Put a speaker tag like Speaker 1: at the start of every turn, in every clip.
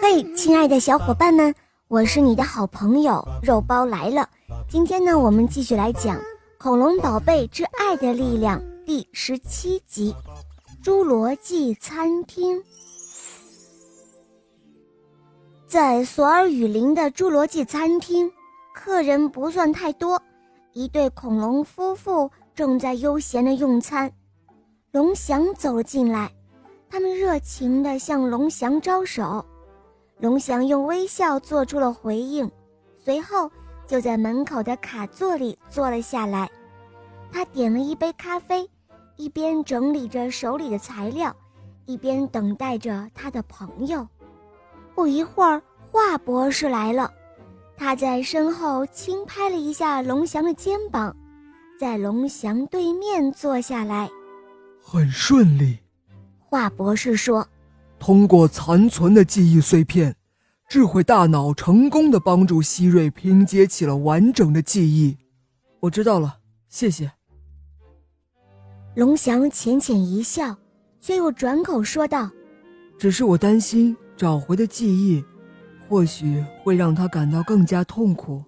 Speaker 1: 嘿，亲爱的小伙伴们，我是你的好朋友肉包来了。今天呢，我们继续来讲《恐龙宝贝之爱的力量》第十七集《侏罗纪餐厅》。在索尔雨林的侏罗纪餐厅，客人不算太多，一对恐龙夫妇正在悠闲的用餐。龙翔走了进来，他们热情地向龙翔招手。龙翔用微笑做出了回应，随后就在门口的卡座里坐了下来。他点了一杯咖啡，一边整理着手里的材料，一边等待着他的朋友。不一会儿，华博士来了，他在身后轻拍了一下龙翔的肩膀，在龙翔对面坐下来。
Speaker 2: 很顺利，
Speaker 1: 华博士说。
Speaker 2: 通过残存的记忆碎片，智慧大脑成功的帮助希瑞拼接起了完整的记忆。我知道了，谢谢。
Speaker 1: 龙翔浅浅一笑，却又转口说道：“
Speaker 2: 只是我担心找回的记忆，或许会让他感到更加痛苦。”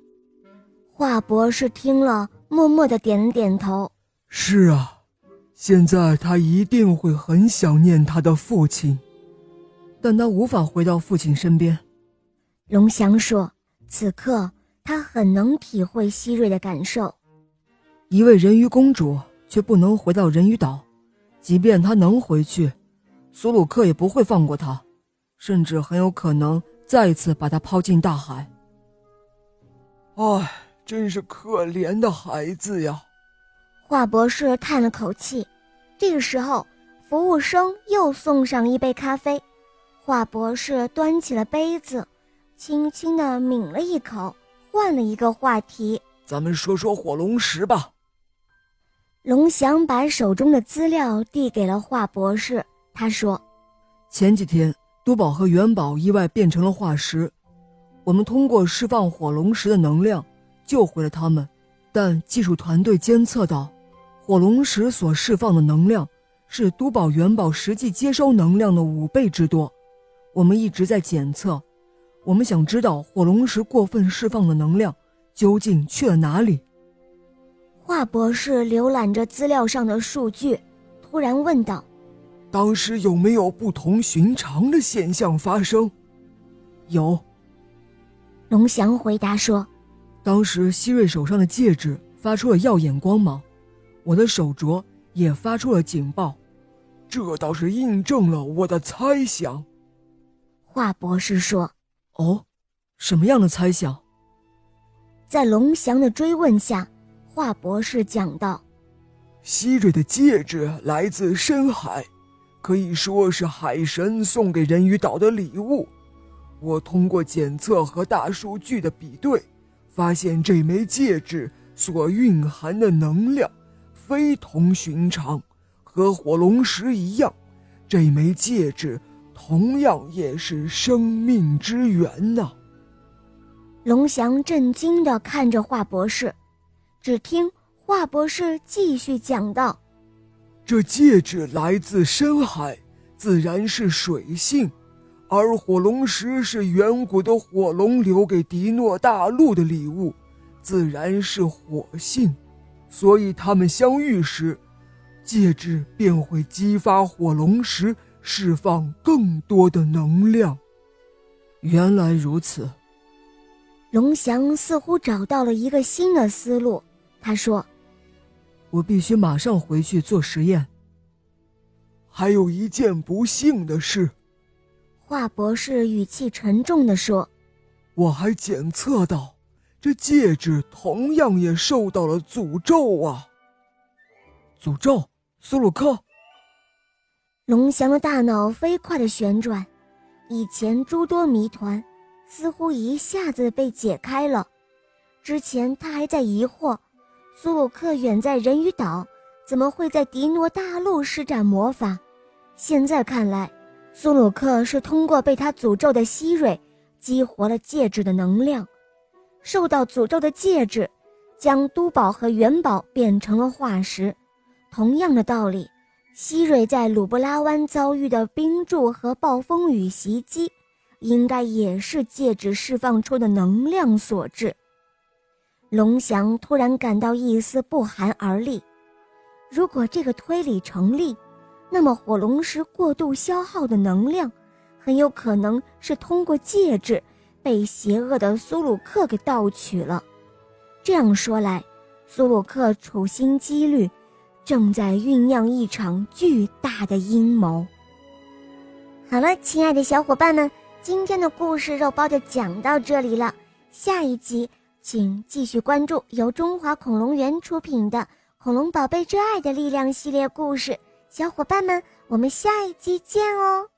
Speaker 1: 华博士听了，默默的点了点头：“
Speaker 2: 是啊，现在他一定会很想念他的父亲。”但他无法回到父亲身边，
Speaker 1: 龙翔说：“此刻他很能体会希瑞的感受。
Speaker 2: 一位人鱼公主却不能回到人鱼岛，即便她能回去，苏鲁克也不会放过她，甚至很有可能再次把她抛进大海。”唉，真是可怜的孩子呀！
Speaker 1: 华博士叹了口气。这个时候，服务生又送上一杯咖啡。华博士端起了杯子，轻轻地抿了一口，换了一个话题：“
Speaker 2: 咱们说说火龙石吧。”
Speaker 1: 龙翔把手中的资料递给了华博士，他说：“
Speaker 2: 前几天，都宝和元宝意外变成了化石，我们通过释放火龙石的能量救回了他们，但技术团队监测到，火龙石所释放的能量是都宝元宝实际接收能量的五倍之多。”我们一直在检测，我们想知道火龙石过分释放的能量究竟去了哪里。
Speaker 1: 华博士浏览着资料上的数据，突然问道：“
Speaker 2: 当时有没有不同寻常的现象发生？”有。
Speaker 1: 龙翔回答说：“
Speaker 2: 当时希瑞手上的戒指发出了耀眼光芒，我的手镯也发出了警报，这倒是印证了我的猜想。”
Speaker 1: 华博士说：“
Speaker 2: 哦，什么样的猜想？”
Speaker 1: 在龙翔的追问下，华博士讲道：“
Speaker 2: 希瑞的戒指来自深海，可以说是海神送给人鱼岛的礼物。我通过检测和大数据的比对，发现这枚戒指所蕴含的能量非同寻常，和火龙石一样，这枚戒指。”同样也是生命之源呐！
Speaker 1: 龙翔震惊地看着华博士，只听华博士继续讲道：“
Speaker 2: 这戒指来自深海，自然是水性；而火龙石是远古的火龙留给迪诺大陆的礼物，自然是火性。所以他们相遇时，戒指便会激发火龙石。”释放更多的能量。原来如此，
Speaker 1: 龙翔似乎找到了一个新的思路。他说：“
Speaker 2: 我必须马上回去做实验。”还有一件不幸的事，
Speaker 1: 华博士语气沉重地说：“
Speaker 2: 我还检测到，这戒指同样也受到了诅咒啊！诅咒，苏鲁克。”
Speaker 1: 龙翔的大脑飞快地旋转，以前诸多谜团似乎一下子被解开了。之前他还在疑惑，苏鲁克远在人鱼岛，怎么会在迪诺大陆施展魔法？现在看来，苏鲁克是通过被他诅咒的希瑞，激活了戒指的能量。受到诅咒的戒指，将都宝和元宝变成了化石。同样的道理。希瑞在鲁布拉湾遭遇的冰柱和暴风雨袭击，应该也是戒指释放出的能量所致。龙翔突然感到一丝不寒而栗。如果这个推理成立，那么火龙石过度消耗的能量，很有可能是通过戒指被邪恶的苏鲁克给盗取了。这样说来，苏鲁克处心积虑，正在酝酿一场巨大的阴谋。好了，亲爱的小伙伴们，今天的故事肉包就讲到这里了。下一集请继续关注由中华恐龙园出品的《恐龙宝贝之爱的力量》系列故事。小伙伴们，我们下一集见哦！